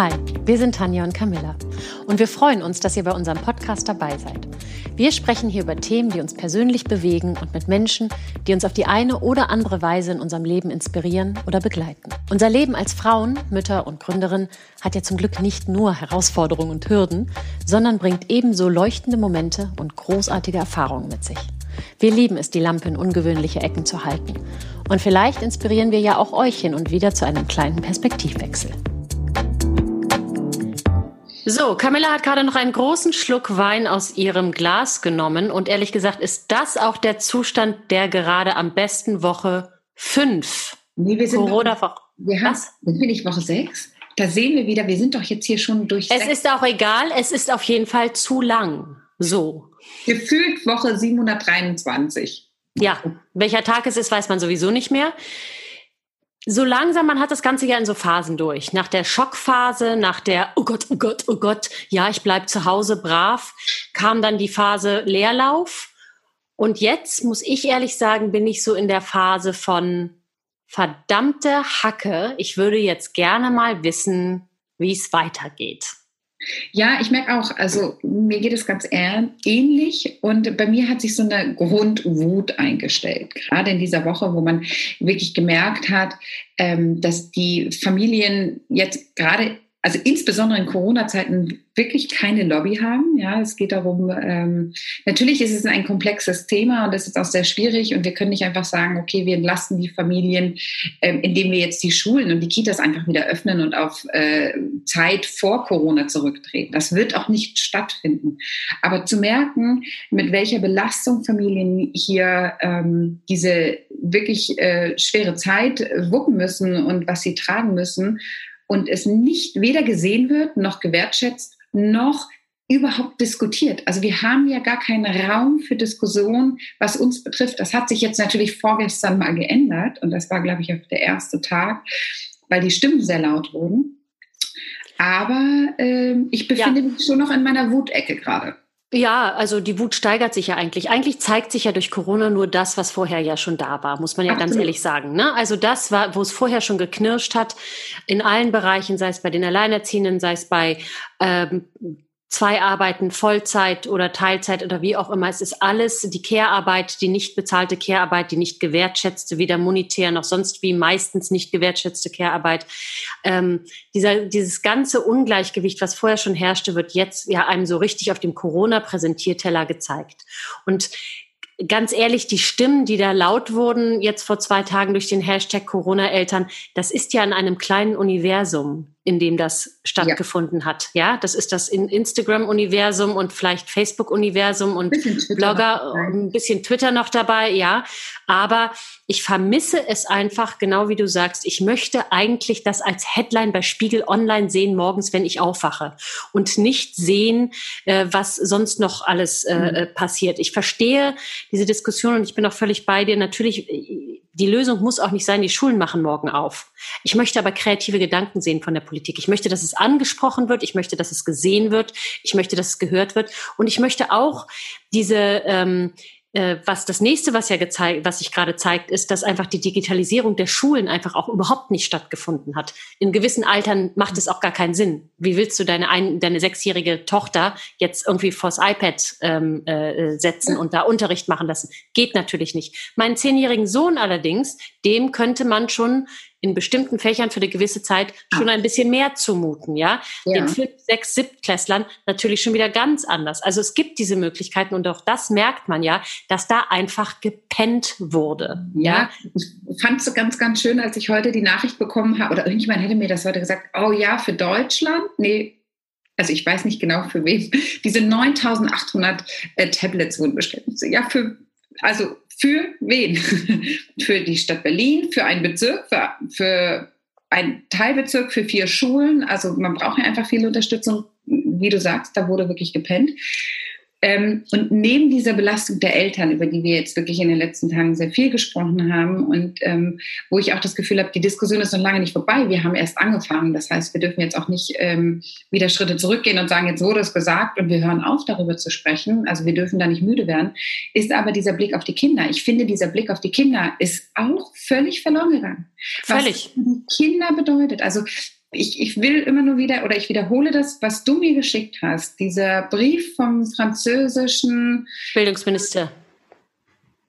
Hi, wir sind Tanja und Camilla und wir freuen uns, dass ihr bei unserem Podcast dabei seid. Wir sprechen hier über Themen, die uns persönlich bewegen und mit Menschen, die uns auf die eine oder andere Weise in unserem Leben inspirieren oder begleiten. Unser Leben als Frauen, Mütter und Gründerin hat ja zum Glück nicht nur Herausforderungen und Hürden, sondern bringt ebenso leuchtende Momente und großartige Erfahrungen mit sich. Wir lieben es, die Lampe in ungewöhnliche Ecken zu halten. Und vielleicht inspirieren wir ja auch euch hin und wieder zu einem kleinen Perspektivwechsel. So, Camilla hat gerade noch einen großen Schluck Wein aus ihrem Glas genommen und ehrlich gesagt ist das auch der Zustand der gerade am besten Woche fünf. Nee, wir sind Corona noch, wir haben, sind wir nicht Woche sechs? Da sehen wir wieder, wir sind doch jetzt hier schon durch. Es sechs. ist auch egal, es ist auf jeden Fall zu lang. So. Gefühlt Woche 723. Ja, welcher Tag es ist, weiß man sowieso nicht mehr so langsam, man hat das Ganze ja in so Phasen durch. Nach der Schockphase, nach der, oh Gott, oh Gott, oh Gott, ja, ich bleib zu Hause brav, kam dann die Phase Leerlauf. Und jetzt, muss ich ehrlich sagen, bin ich so in der Phase von verdammte Hacke. Ich würde jetzt gerne mal wissen, wie es weitergeht. Ja, ich merke auch, also mir geht es ganz ähnlich und bei mir hat sich so eine Grundwut eingestellt. Gerade in dieser Woche, wo man wirklich gemerkt hat, ähm, dass die Familien jetzt gerade also insbesondere in Corona-Zeiten wirklich keine Lobby haben. Ja, es geht darum, ähm, natürlich ist es ein komplexes Thema und es ist auch sehr schwierig und wir können nicht einfach sagen, okay, wir entlasten die Familien, ähm, indem wir jetzt die Schulen und die Kitas einfach wieder öffnen und auf äh, Zeit vor Corona zurücktreten. Das wird auch nicht stattfinden. Aber zu merken, mit welcher Belastung Familien hier ähm, diese wirklich äh, schwere Zeit wuppen müssen und was sie tragen müssen und es nicht weder gesehen wird, noch gewertschätzt, noch überhaupt diskutiert. Also wir haben ja gar keinen Raum für Diskussion, was uns betrifft. Das hat sich jetzt natürlich vorgestern mal geändert und das war, glaube ich, auch der erste Tag, weil die Stimmen sehr laut wurden. Aber äh, ich befinde ja. mich schon noch in meiner Wutecke gerade. Ja, also die Wut steigert sich ja eigentlich. Eigentlich zeigt sich ja durch Corona nur das, was vorher ja schon da war, muss man ja Absolut. ganz ehrlich sagen. Ne? Also das war, wo es vorher schon geknirscht hat, in allen Bereichen, sei es bei den Alleinerziehenden, sei es bei ähm, zwei arbeiten Vollzeit oder Teilzeit oder wie auch immer. Es ist alles die Care-Arbeit, die nicht bezahlte Care-Arbeit, die nicht gewertschätzte, weder monetär noch sonst wie meistens nicht gewertschätzte Care-Arbeit. Ähm, dieser, dieses ganze Ungleichgewicht, was vorher schon herrschte, wird jetzt ja einem so richtig auf dem Corona-Präsentierteller gezeigt. Und ganz ehrlich, die Stimmen, die da laut wurden jetzt vor zwei Tagen durch den Hashtag Corona-Eltern, das ist ja in einem kleinen Universum in dem das stattgefunden ja. hat. Ja, das ist das Instagram-Universum und vielleicht Facebook-Universum und Blogger, ein bisschen Twitter noch dabei, ja. Aber ich vermisse es einfach, genau wie du sagst. Ich möchte eigentlich das als Headline bei Spiegel Online sehen morgens, wenn ich aufwache und nicht sehen, äh, was sonst noch alles äh, mhm. Äh, passiert. Ich verstehe diese Diskussion und ich bin auch völlig bei dir. Natürlich, äh, die Lösung muss auch nicht sein, die Schulen machen morgen auf. Ich möchte aber kreative Gedanken sehen von der Politik. Ich möchte, dass es angesprochen wird. Ich möchte, dass es gesehen wird. Ich möchte, dass es gehört wird. Und ich möchte auch diese, ähm, äh, was das nächste, was ja gezeigt, was sich gerade zeigt, ist, dass einfach die Digitalisierung der Schulen einfach auch überhaupt nicht stattgefunden hat. In gewissen Altern macht es auch gar keinen Sinn. Wie willst du deine ein, deine sechsjährige Tochter jetzt irgendwie vors iPad ähm, äh, setzen und da Unterricht machen lassen? Geht natürlich nicht. Meinen zehnjährigen Sohn allerdings, dem könnte man schon in bestimmten Fächern für eine gewisse Zeit schon ein bisschen mehr zumuten, ja. ja. Den fünf, sechs, siebtklässlern natürlich schon wieder ganz anders. Also es gibt diese Möglichkeiten und auch das merkt man ja, dass da einfach gepennt wurde. Ja, ja. ich fand es ganz, ganz schön, als ich heute die Nachricht bekommen habe, oder irgendjemand hätte mir das heute gesagt, oh ja, für Deutschland, nee, also ich weiß nicht genau für wen, diese 9800 äh, Tablets wurden bestellt. Ja, für, also für wen? für die Stadt Berlin, für einen Bezirk, für, für einen Teilbezirk, für vier Schulen. Also man braucht ja einfach viel Unterstützung. Wie du sagst, da wurde wirklich gepennt. Ähm, und neben dieser Belastung der Eltern, über die wir jetzt wirklich in den letzten Tagen sehr viel gesprochen haben und ähm, wo ich auch das Gefühl habe, die Diskussion ist noch lange nicht vorbei. Wir haben erst angefangen. Das heißt, wir dürfen jetzt auch nicht ähm, wieder Schritte zurückgehen und sagen, jetzt wurde es gesagt und wir hören auf, darüber zu sprechen. Also wir dürfen da nicht müde werden. Ist aber dieser Blick auf die Kinder. Ich finde, dieser Blick auf die Kinder ist auch völlig verloren gegangen. Völlig. Was Kinder bedeutet. Also ich, ich will immer nur wieder, oder ich wiederhole das, was du mir geschickt hast, dieser Brief vom französischen Bildungsminister.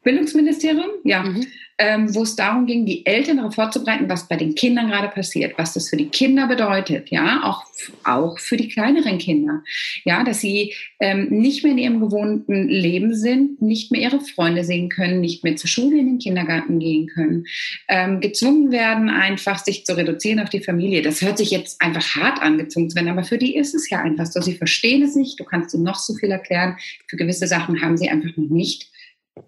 Bildungsministerium, ja. Mhm ähm, wo es darum ging, die Eltern darauf vorzubereiten, was bei den Kindern gerade passiert, was das für die Kinder bedeutet, ja, auch, auch für die kleineren Kinder, ja, dass sie ähm, nicht mehr in ihrem gewohnten Leben sind, nicht mehr ihre Freunde sehen können, nicht mehr zur Schule in den Kindergarten gehen können, ähm, gezwungen werden, einfach sich zu reduzieren auf die Familie. Das hört sich jetzt einfach hart angezwungen zu werden, aber für die ist es ja einfach so. Sie verstehen es nicht, du kannst ihnen noch so viel erklären. Für gewisse Sachen haben sie einfach noch nicht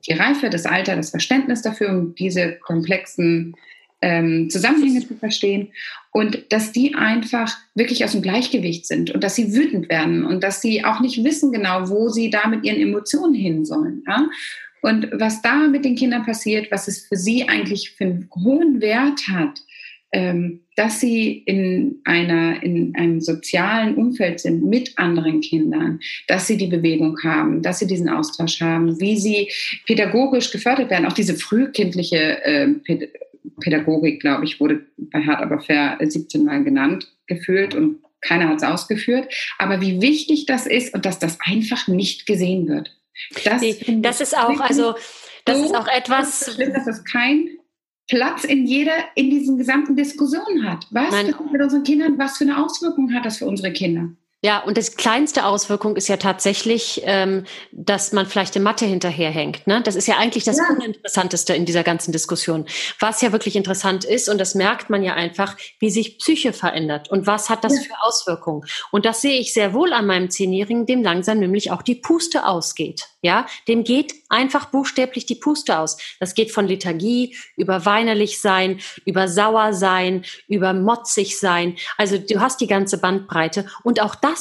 die Reife, das Alter, das Verständnis dafür, um diese komplexen ähm, Zusammenhänge zu verstehen und dass die einfach wirklich aus dem Gleichgewicht sind und dass sie wütend werden und dass sie auch nicht wissen genau, wo sie da mit ihren Emotionen hin sollen. Ja? Und was da mit den Kindern passiert, was es für sie eigentlich für einen hohen Wert hat, dass sie in, einer, in einem sozialen Umfeld sind mit anderen Kindern, dass sie die Bewegung haben, dass sie diesen Austausch haben, wie sie pädagogisch gefördert werden. Auch diese frühkindliche äh, Pädagogik, glaube ich, wurde bei Hart aber fair 17 Mal genannt, gefühlt und keiner hat es ausgeführt. Aber wie wichtig das ist und dass das einfach nicht gesehen wird. Das, das ist auch, also das so ist auch etwas. Schlimm, dass das kein Platz in jeder, in diesen gesamten Diskussionen hat. Was Nein. mit unseren Kindern, was für eine Auswirkung hat das für unsere Kinder? Ja, und das kleinste Auswirkung ist ja tatsächlich, ähm, dass man vielleicht in Mathe hinterherhängt. Ne? Das ist ja eigentlich das ja. Uninteressanteste in dieser ganzen Diskussion. Was ja wirklich interessant ist, und das merkt man ja einfach, wie sich Psyche verändert und was hat das ja. für Auswirkungen. Und das sehe ich sehr wohl an meinem Zehnjährigen, dem langsam nämlich auch die Puste ausgeht. Ja, dem geht einfach buchstäblich die Puste aus. Das geht von Lethargie über weinerlich sein, über sauer sein, über motzig sein. Also du hast die ganze Bandbreite und auch das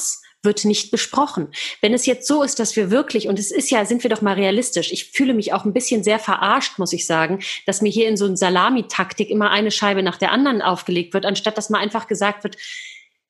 wird nicht besprochen. Wenn es jetzt so ist, dass wir wirklich, und es ist ja, sind wir doch mal realistisch, ich fühle mich auch ein bisschen sehr verarscht, muss ich sagen, dass mir hier in so einer Salamitaktik immer eine Scheibe nach der anderen aufgelegt wird, anstatt dass mal einfach gesagt wird,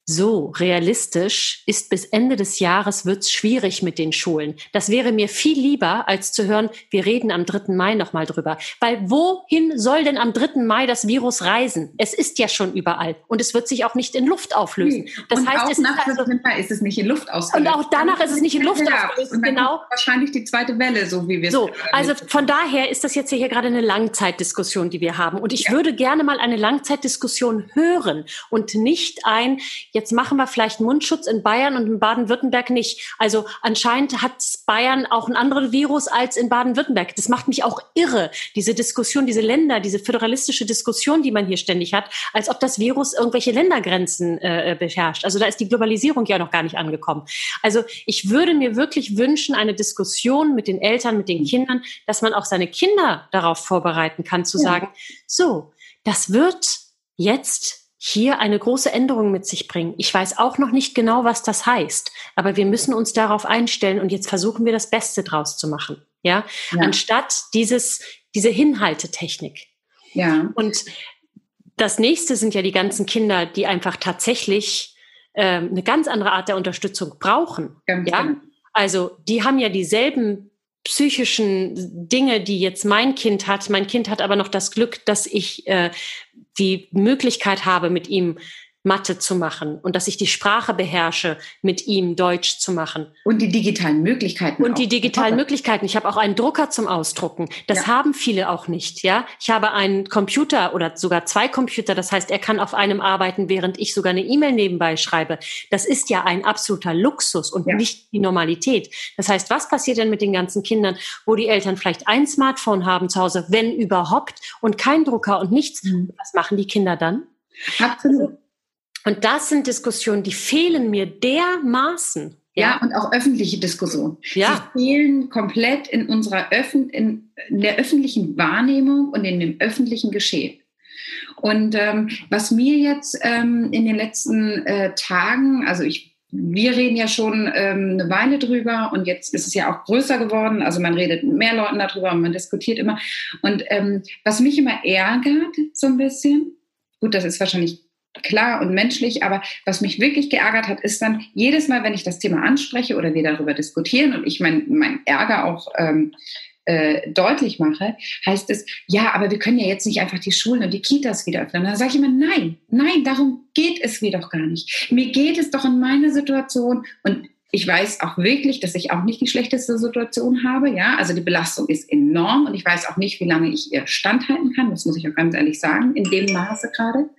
so realistisch ist bis Ende des Jahres wird's schwierig mit den Schulen. Das wäre mir viel lieber, als zu hören, wir reden am 3. Mai nochmal drüber. Weil wohin soll denn am 3. Mai das Virus reisen? Es ist ja schon überall und es wird sich auch nicht in Luft auflösen. Das und heißt, auch es nach ist, also, ist es nicht in Luft ausgelöst. Und auch danach ist es nicht in Luft ausgelöst. Genau. Wahrscheinlich die zweite Welle, so wie wir es So, also von daher ist das jetzt hier gerade eine Langzeitdiskussion, die wir haben. Und ich ja. würde gerne mal eine Langzeitdiskussion hören und nicht ein, Jetzt machen wir vielleicht Mundschutz in Bayern und in Baden-Württemberg nicht. Also anscheinend hat Bayern auch ein anderes Virus als in Baden-Württemberg. Das macht mich auch irre, diese Diskussion, diese Länder, diese föderalistische Diskussion, die man hier ständig hat, als ob das Virus irgendwelche Ländergrenzen äh, äh beherrscht. Also da ist die Globalisierung ja noch gar nicht angekommen. Also ich würde mir wirklich wünschen, eine Diskussion mit den Eltern, mit den Kindern, dass man auch seine Kinder darauf vorbereiten kann, zu ja. sagen, so, das wird jetzt hier eine große Änderung mit sich bringen. Ich weiß auch noch nicht genau, was das heißt, aber wir müssen uns darauf einstellen und jetzt versuchen wir das Beste draus zu machen. Ja, ja. anstatt dieses, diese Hinhaltetechnik. Ja. Und das nächste sind ja die ganzen Kinder, die einfach tatsächlich äh, eine ganz andere Art der Unterstützung brauchen. Ganz ja, genau. also die haben ja dieselben psychischen Dinge, die jetzt mein Kind hat. Mein Kind hat aber noch das Glück, dass ich äh, die Möglichkeit habe, mit ihm Mathe zu machen und dass ich die Sprache beherrsche, mit ihm Deutsch zu machen. Und die digitalen Möglichkeiten. Und die digitalen Möglichkeiten. Ich habe auch einen Drucker zum Ausdrucken. Das ja. haben viele auch nicht. Ja, ich habe einen Computer oder sogar zwei Computer. Das heißt, er kann auf einem arbeiten, während ich sogar eine E-Mail nebenbei schreibe. Das ist ja ein absoluter Luxus und ja. nicht die Normalität. Das heißt, was passiert denn mit den ganzen Kindern, wo die Eltern vielleicht ein Smartphone haben zu Hause, wenn überhaupt, und kein Drucker und nichts? Mhm. Was machen die Kinder dann? Absolut. Und das sind Diskussionen, die fehlen mir dermaßen. Ja, ja und auch öffentliche Diskussionen. Ja. Sie fehlen komplett in unserer Öffn in, in der öffentlichen Wahrnehmung und in dem öffentlichen Geschehen. Und ähm, was mir jetzt ähm, in den letzten äh, Tagen, also ich wir reden ja schon ähm, eine Weile drüber und jetzt ist es ja auch größer geworden. Also man redet mit mehr Leuten darüber und man diskutiert immer. Und ähm, was mich immer ärgert, so ein bisschen, gut, das ist wahrscheinlich klar und menschlich, aber was mich wirklich geärgert hat, ist dann jedes Mal, wenn ich das Thema anspreche oder wir darüber diskutieren und ich mein, mein Ärger auch ähm, äh, deutlich mache, heißt es, ja, aber wir können ja jetzt nicht einfach die Schulen und die Kitas wieder öffnen. Und dann sage ich immer, nein, nein, darum geht es mir doch gar nicht. Mir geht es doch in meiner Situation und ich weiß auch wirklich, dass ich auch nicht die schlechteste Situation habe. Ja, also die Belastung ist enorm und ich weiß auch nicht, wie lange ich ihr standhalten kann. Das muss ich auch ganz ehrlich sagen, in dem Maße gerade.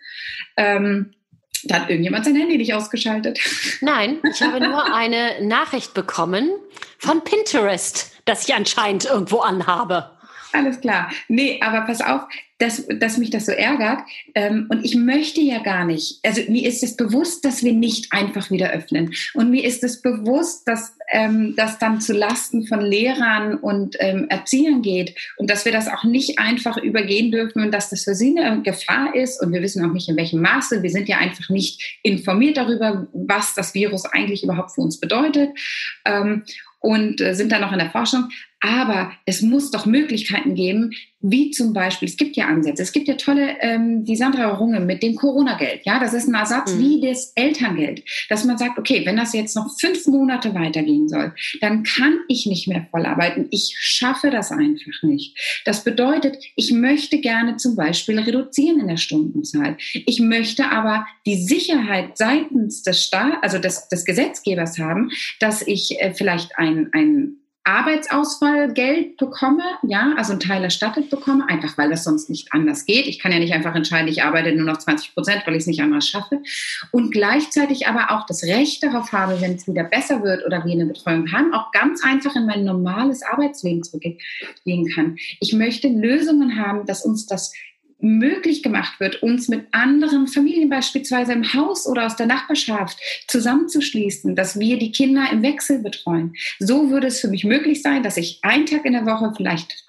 Ähm, da hat irgendjemand sein Handy nicht ausgeschaltet. Nein, ich habe nur eine Nachricht bekommen von Pinterest, das ich anscheinend irgendwo anhabe. Alles klar. Nee, aber pass auf, dass, dass mich das so ärgert. Ähm, und ich möchte ja gar nicht, also mir ist es bewusst, dass wir nicht einfach wieder öffnen. Und mir ist es bewusst, dass ähm, das dann zu Lasten von Lehrern und ähm, Erziehern geht und dass wir das auch nicht einfach übergehen dürfen und dass das für sie eine Gefahr ist. Und wir wissen auch nicht, in welchem Maße. Wir sind ja einfach nicht informiert darüber, was das Virus eigentlich überhaupt für uns bedeutet. Ähm, und äh, sind da noch in der Forschung. Aber es muss doch Möglichkeiten geben, wie zum Beispiel, es gibt ja Ansätze, es gibt ja tolle, ähm, die Sandra Runge mit dem Corona-Geld, ja, das ist ein Ersatz mhm. wie das Elterngeld, dass man sagt, okay, wenn das jetzt noch fünf Monate weitergehen soll, dann kann ich nicht mehr voll arbeiten, ich schaffe das einfach nicht. Das bedeutet, ich möchte gerne zum Beispiel reduzieren in der Stundenzahl. Ich möchte aber die Sicherheit seitens des Staat, also des, des Gesetzgebers haben, dass ich äh, vielleicht ein, ein Arbeitsausfallgeld bekomme, ja, also einen Teil erstattet bekomme, einfach weil das sonst nicht anders geht. Ich kann ja nicht einfach entscheiden, ich arbeite nur noch 20 Prozent, weil ich es nicht anders schaffe. Und gleichzeitig aber auch das Recht darauf habe, wenn es wieder besser wird oder wir eine Betreuung haben, auch ganz einfach in mein normales Arbeitsleben zurückgehen kann. Ich möchte Lösungen haben, dass uns das möglich gemacht wird, uns mit anderen Familien beispielsweise im Haus oder aus der Nachbarschaft zusammenzuschließen, dass wir die Kinder im Wechsel betreuen. So würde es für mich möglich sein, dass ich einen Tag in der Woche vielleicht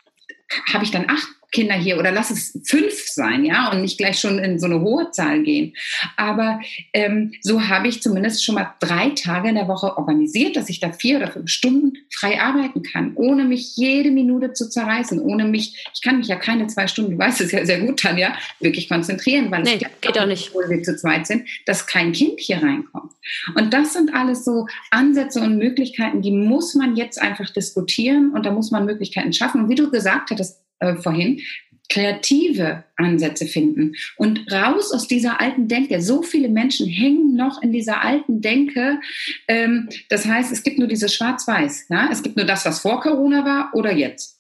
habe ich dann acht Kinder hier oder lass es fünf sein, ja, und nicht gleich schon in so eine hohe Zahl gehen. Aber ähm, so habe ich zumindest schon mal drei Tage in der Woche organisiert, dass ich da vier oder fünf Stunden frei arbeiten kann, ohne mich jede Minute zu zerreißen, ohne mich, ich kann mich ja keine zwei Stunden, du weißt es ja sehr gut, Tanja, wirklich konzentrieren, weil nee, es geht auch nicht, obwohl wir zu zweit sind, dass kein Kind hier reinkommt. Und das sind alles so Ansätze und Möglichkeiten, die muss man jetzt einfach diskutieren und da muss man Möglichkeiten schaffen. Und wie du gesagt hattest, äh, vorhin, kreative Ansätze finden und raus aus dieser alten Denke. So viele Menschen hängen noch in dieser alten Denke. Ähm, das heißt, es gibt nur dieses Schwarz-Weiß. Ja? Es gibt nur das, was vor Corona war oder jetzt.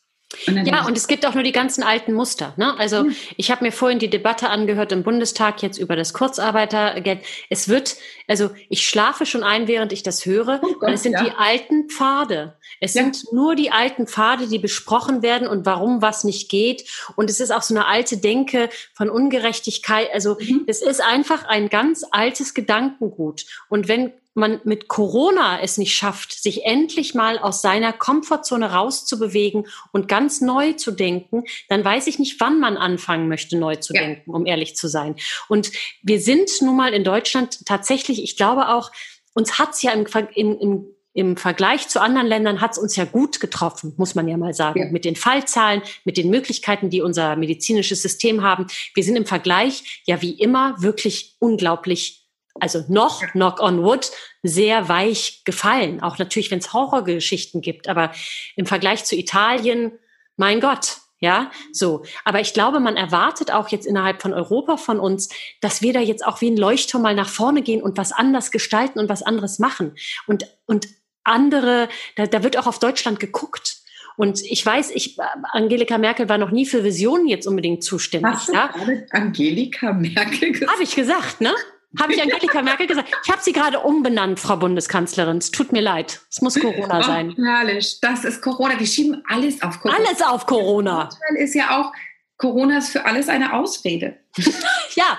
Und ja, und es gibt auch nur die ganzen alten Muster. Ne? Also mhm. ich habe mir vorhin die Debatte angehört im Bundestag jetzt über das Kurzarbeitergeld. Es wird, also ich schlafe schon ein, während ich das höre. Oh Gott, und es sind ja. die alten Pfade. Es ja. sind nur die alten Pfade, die besprochen werden und warum was nicht geht. Und es ist auch so eine alte Denke von Ungerechtigkeit. Also mhm. es ist einfach ein ganz altes Gedankengut. Und wenn man mit Corona es nicht schafft, sich endlich mal aus seiner Komfortzone rauszubewegen und ganz neu zu denken, dann weiß ich nicht, wann man anfangen möchte, neu zu ja. denken, um ehrlich zu sein. Und wir sind nun mal in Deutschland tatsächlich, ich glaube auch, uns hat's ja im, im, im im Vergleich zu anderen Ländern hat es uns ja gut getroffen, muss man ja mal sagen, ja. mit den Fallzahlen, mit den Möglichkeiten, die unser medizinisches System haben. Wir sind im Vergleich ja wie immer wirklich unglaublich also noch, knock on wood, sehr weich gefallen. Auch natürlich, wenn es Horrorgeschichten gibt. Aber im Vergleich zu Italien, mein Gott, ja, so. Aber ich glaube, man erwartet auch jetzt innerhalb von Europa von uns, dass wir da jetzt auch wie ein Leuchtturm mal nach vorne gehen und was anders gestalten und was anderes machen. Und, und andere, da, da wird auch auf Deutschland geguckt. Und ich weiß, ich, Angelika Merkel war noch nie für Visionen jetzt unbedingt zuständig. Hast du ja? Angelika Merkel gesagt? Habe ich gesagt, ne? Habe ich Angelika Merkel gesagt? Ich habe sie gerade umbenannt, Frau Bundeskanzlerin. Es tut mir leid. Es muss Corona sein. herrlich. Das ist Corona. Wir schieben alles auf Corona. Alles auf Corona. Ist ja auch, Corona ist für alles eine Ausrede. ja,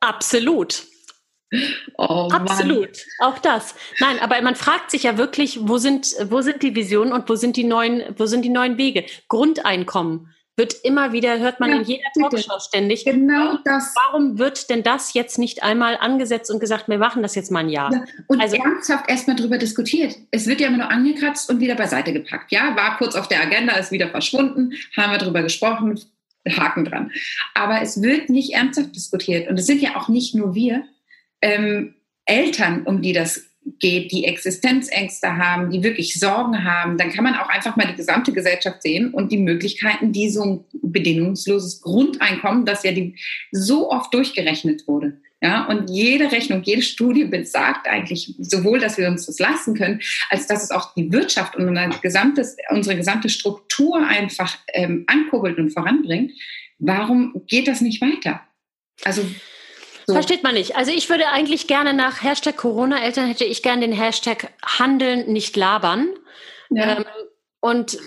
absolut. Oh, Absolut, auch das. Nein, aber man fragt sich ja wirklich, wo sind, wo sind die Visionen und wo sind die neuen, wo sind die neuen Wege? Grundeinkommen wird immer wieder, hört man ja, in jeder Talkshow ständig. Genau das. Warum wird denn das jetzt nicht einmal angesetzt und gesagt, wir machen das jetzt mal ein Jahr? Ja, und also, ernsthaft erstmal drüber diskutiert. Es wird ja immer nur angekratzt und wieder beiseite gepackt. Ja, war kurz auf der Agenda, ist wieder verschwunden, haben wir drüber gesprochen, Haken dran. Aber es wird nicht ernsthaft diskutiert. Und es sind ja auch nicht nur wir, ähm, Eltern, um die das geht, die Existenzängste haben, die wirklich Sorgen haben, dann kann man auch einfach mal die gesamte Gesellschaft sehen und die Möglichkeiten, die so ein bedingungsloses Grundeinkommen, das ja die, so oft durchgerechnet wurde. Ja, und jede Rechnung, jede Studie besagt eigentlich sowohl, dass wir uns das leisten können, als dass es auch die Wirtschaft und unser gesamtes, unsere gesamte Struktur einfach ähm, ankurbelt und voranbringt. Warum geht das nicht weiter? Also so. Versteht man nicht. Also ich würde eigentlich gerne nach Hashtag Corona-Eltern hätte ich gerne den Hashtag Handeln, nicht labern. Ja. Ähm, und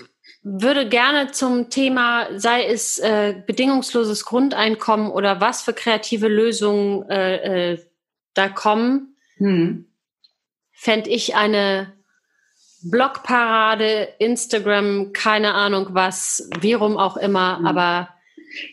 würde gerne zum Thema, sei es äh, bedingungsloses Grundeinkommen oder was für kreative Lösungen äh, äh, da kommen, hm. fände ich eine Blogparade, Instagram, keine Ahnung was, wie rum auch immer, hm. aber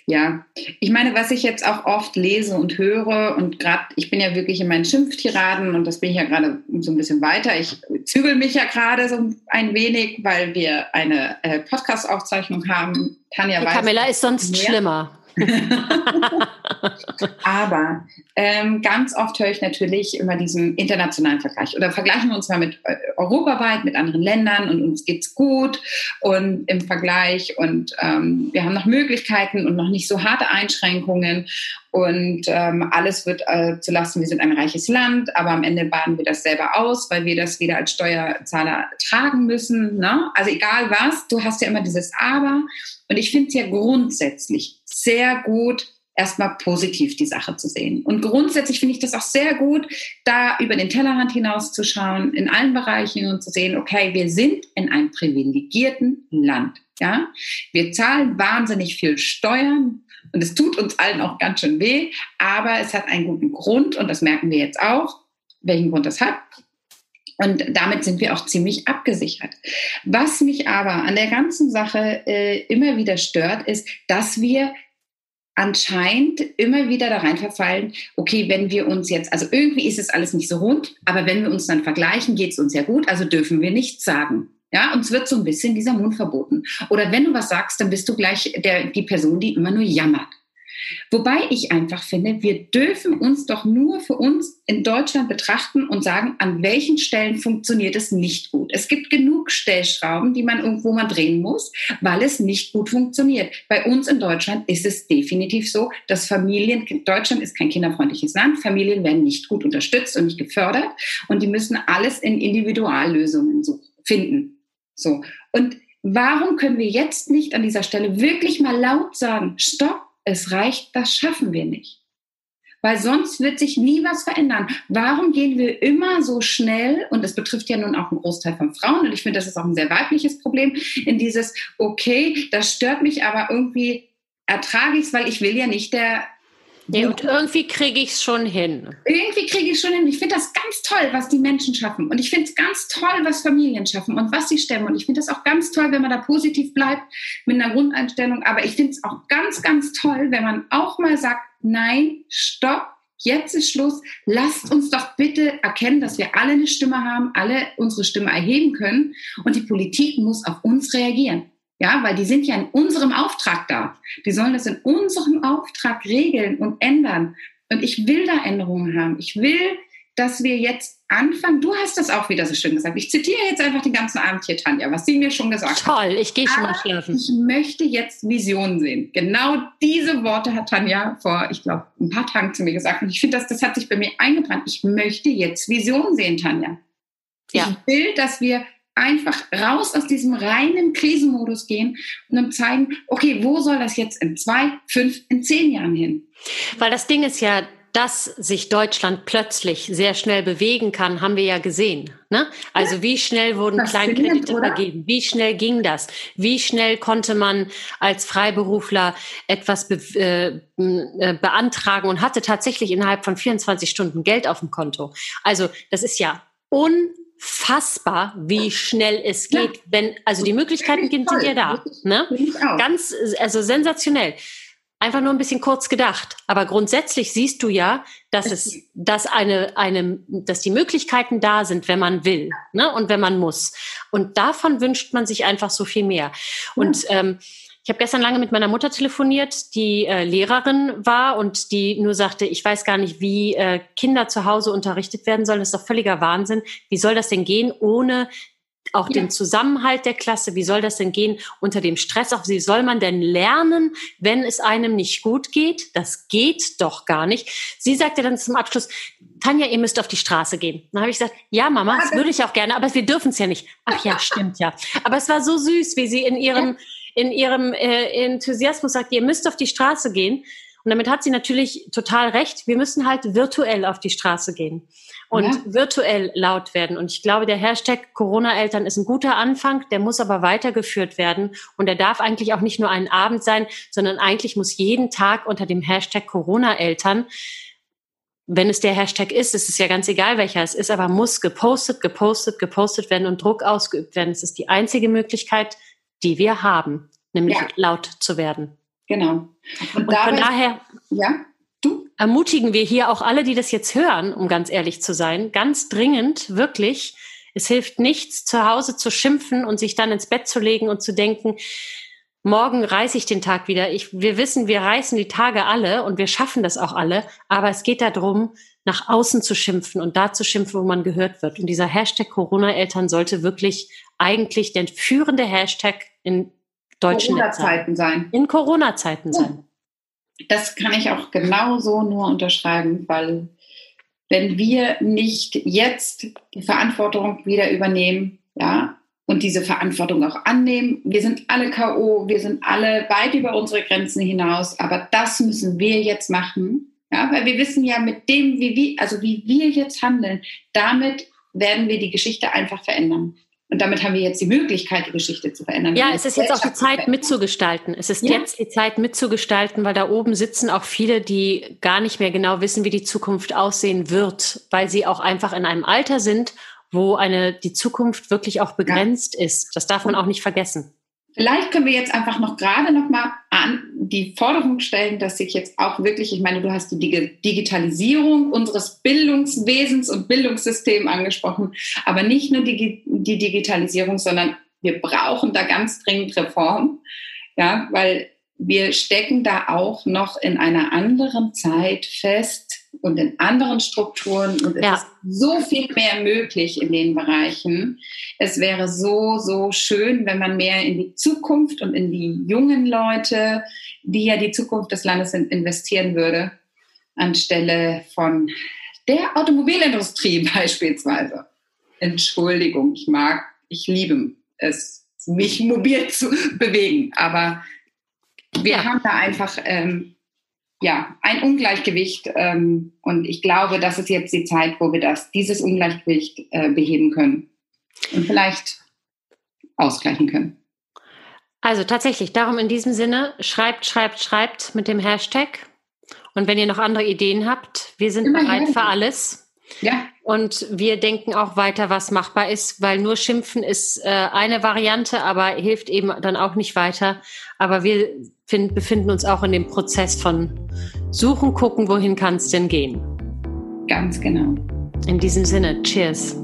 ja, ich meine, was ich jetzt auch oft lese und höre und gerade, ich bin ja wirklich in meinen Schimpftiraden und das bin ich ja gerade so ein bisschen weiter. Ich zügel mich ja gerade so ein wenig, weil wir eine äh, Podcast-Aufzeichnung haben. Tanja weiß. Camilla ist sonst mehr. schlimmer. Aber ähm, ganz oft höre ich natürlich immer diesen internationalen Vergleich. Oder vergleichen wir uns mal mit äh, europaweit, mit anderen Ländern und uns geht's gut und im Vergleich und ähm, wir haben noch Möglichkeiten und noch nicht so harte Einschränkungen und ähm, alles wird äh, zu lassen, wir sind ein reiches Land, aber am Ende baden wir das selber aus, weil wir das wieder als Steuerzahler tragen müssen. Ne? Also egal was, du hast ja immer dieses Aber. Und ich finde es ja grundsätzlich sehr gut, erstmal positiv die Sache zu sehen. Und grundsätzlich finde ich das auch sehr gut, da über den Tellerrand hinauszuschauen, in allen Bereichen und zu sehen, okay, wir sind in einem privilegierten Land. Ja, wir zahlen wahnsinnig viel Steuern und es tut uns allen auch ganz schön weh, aber es hat einen guten Grund und das merken wir jetzt auch, welchen Grund das hat. Und damit sind wir auch ziemlich abgesichert. Was mich aber an der ganzen Sache äh, immer wieder stört, ist, dass wir anscheinend immer wieder da rein verfallen, okay, wenn wir uns jetzt, also irgendwie ist es alles nicht so rund, aber wenn wir uns dann vergleichen, geht es uns ja gut, also dürfen wir nichts sagen. Ja, uns wird so ein bisschen dieser Mund verboten. Oder wenn du was sagst, dann bist du gleich der, die Person, die immer nur jammert. Wobei ich einfach finde, wir dürfen uns doch nur für uns in Deutschland betrachten und sagen, an welchen Stellen funktioniert es nicht gut. Es gibt genug Stellschrauben, die man irgendwo mal drehen muss, weil es nicht gut funktioniert. Bei uns in Deutschland ist es definitiv so, dass Familien, Deutschland ist kein kinderfreundliches Land, Familien werden nicht gut unterstützt und nicht gefördert und die müssen alles in Individuallösungen finden. So. Und warum können wir jetzt nicht an dieser Stelle wirklich mal laut sagen, stopp, es reicht, das schaffen wir nicht. Weil sonst wird sich nie was verändern. Warum gehen wir immer so schnell, und das betrifft ja nun auch einen Großteil von Frauen, und ich finde, das ist auch ein sehr weibliches Problem, in dieses, okay, das stört mich, aber irgendwie ertrage ich es, weil ich will ja nicht der Nee, und irgendwie kriege ich es schon hin. Irgendwie kriege ich es schon hin. Ich finde das ganz toll, was die Menschen schaffen. Und ich finde es ganz toll, was Familien schaffen und was sie stemmen. Und ich finde es auch ganz toll, wenn man da positiv bleibt mit einer Grundeinstellung. Aber ich finde es auch ganz, ganz toll, wenn man auch mal sagt, nein, stopp, jetzt ist Schluss. Lasst uns doch bitte erkennen, dass wir alle eine Stimme haben, alle unsere Stimme erheben können. Und die Politik muss auf uns reagieren. Ja, weil die sind ja in unserem Auftrag da. Die sollen das in unserem Auftrag regeln und ändern. Und ich will da Änderungen haben. Ich will, dass wir jetzt anfangen. Du hast das auch wieder so schön gesagt. Ich zitiere jetzt einfach den ganzen Abend hier, Tanja, was sie mir schon gesagt Toll, hat. Toll, ich gehe schon mal schlafen. Ich möchte jetzt Visionen sehen. Genau diese Worte hat Tanja vor, ich glaube, ein paar Tagen zu mir gesagt. Und ich finde, das, das hat sich bei mir eingebrannt. Ich möchte jetzt Visionen sehen, Tanja. Ja. Ich will, dass wir einfach raus aus diesem reinen Krisenmodus gehen und dann zeigen, okay, wo soll das jetzt in zwei, fünf, in zehn Jahren hin? Weil das Ding ist ja, dass sich Deutschland plötzlich sehr schnell bewegen kann, haben wir ja gesehen. Ne? Also wie schnell wurden Kleinkredite vergeben? Wie schnell ging das? Wie schnell konnte man als Freiberufler etwas be äh, äh beantragen und hatte tatsächlich innerhalb von 24 Stunden Geld auf dem Konto? Also das ist ja un fassbar, wie schnell es geht, ja. wenn, also die Möglichkeiten sind ja da. Ne? Ganz, also sensationell. Einfach nur ein bisschen kurz gedacht. Aber grundsätzlich siehst du ja, dass es, dass eine, eine, dass die Möglichkeiten da sind, wenn man will, ne? Und wenn man muss. Und davon wünscht man sich einfach so viel mehr. Und ähm, Ich habe gestern lange mit meiner Mutter telefoniert, die äh, Lehrerin war und die nur sagte, ich weiß gar nicht, wie äh, Kinder zu Hause unterrichtet werden sollen. Das ist doch völliger Wahnsinn. Wie soll das denn gehen, ohne auch ja. den Zusammenhalt der Klasse, wie soll das denn gehen unter dem Stress? Auch wie soll man denn lernen, wenn es einem nicht gut geht? Das geht doch gar nicht. Sie sagte dann zum Abschluss, Tanja, ihr müsst auf die Straße gehen. Dann habe ich gesagt, ja, Mama, das würde ich auch gerne, aber wir dürfen es ja nicht. Ach ja, stimmt ja. Aber es war so süß, wie sie in ihrem, in ihrem äh, Enthusiasmus sagt, ihr müsst auf die Straße gehen. Und damit hat sie natürlich total recht. Wir müssen halt virtuell auf die Straße gehen und ja. virtuell laut werden. Und ich glaube, der Hashtag Corona-Eltern ist ein guter Anfang, der muss aber weitergeführt werden. Und der darf eigentlich auch nicht nur ein Abend sein, sondern eigentlich muss jeden Tag unter dem Hashtag Corona-Eltern wenn es der Hashtag ist, ist es ja ganz egal, welcher es ist, aber muss gepostet, gepostet, gepostet werden und Druck ausgeübt werden. Es ist die einzige Möglichkeit, die wir haben, nämlich ja. laut zu werden. Genau. Und, und von daher, ja? Du? Ermutigen wir hier auch alle, die das jetzt hören, um ganz ehrlich zu sein, ganz dringend, wirklich. Es hilft nichts, zu Hause zu schimpfen und sich dann ins Bett zu legen und zu denken, morgen reiße ich den Tag wieder. Ich, wir wissen, wir reißen die Tage alle und wir schaffen das auch alle. Aber es geht darum, nach außen zu schimpfen und da zu schimpfen, wo man gehört wird. Und dieser Hashtag Corona-Eltern sollte wirklich eigentlich der führende Hashtag in deutschen Corona-Zeiten sein. In Corona-Zeiten sein. Das kann ich auch genauso nur unterschreiben, weil wenn wir nicht jetzt die Verantwortung wieder übernehmen, ja, und diese Verantwortung auch annehmen. Wir sind alle K.O., wir sind alle weit über unsere Grenzen hinaus, aber das müssen wir jetzt machen. Ja, weil wir wissen ja mit dem, wie wir, also wie wir jetzt handeln, damit werden wir die Geschichte einfach verändern. Und damit haben wir jetzt die Möglichkeit, die Geschichte zu verändern. Ja, es ist jetzt auch die Zeit mitzugestalten. Es ist ja. jetzt die Zeit mitzugestalten, weil da oben sitzen auch viele, die gar nicht mehr genau wissen, wie die Zukunft aussehen wird, weil sie auch einfach in einem Alter sind, wo eine, die Zukunft wirklich auch begrenzt ja. ist. Das darf man auch nicht vergessen. Vielleicht können wir jetzt einfach noch gerade noch mal an die Forderung stellen, dass sich jetzt auch wirklich, ich meine, du hast die Digitalisierung unseres Bildungswesens und Bildungssystems angesprochen, aber nicht nur die, die Digitalisierung, sondern wir brauchen da ganz dringend Reform, ja, weil wir stecken da auch noch in einer anderen Zeit fest und in anderen Strukturen und es ja. ist so viel mehr möglich in den Bereichen. Es wäre so, so schön, wenn man mehr in die Zukunft und in die jungen Leute, die ja die Zukunft des Landes sind, investieren würde, anstelle von der Automobilindustrie beispielsweise. Entschuldigung, ich mag, ich liebe es, mich mobil zu bewegen, aber wir ja. haben da einfach ähm, ja, ein Ungleichgewicht. Ähm, und ich glaube, das ist jetzt die Zeit, wo wir das, dieses Ungleichgewicht äh, beheben können und vielleicht ausgleichen können. Also tatsächlich, darum in diesem Sinne, schreibt, schreibt, schreibt mit dem Hashtag. Und wenn ihr noch andere Ideen habt, wir sind Immer bereit für alles. Ja. Und wir denken auch weiter, was machbar ist, weil nur schimpfen ist äh, eine Variante, aber hilft eben dann auch nicht weiter. Aber wir find, befinden uns auch in dem Prozess von suchen, gucken, wohin kann es denn gehen. Ganz genau. In diesem Sinne, cheers.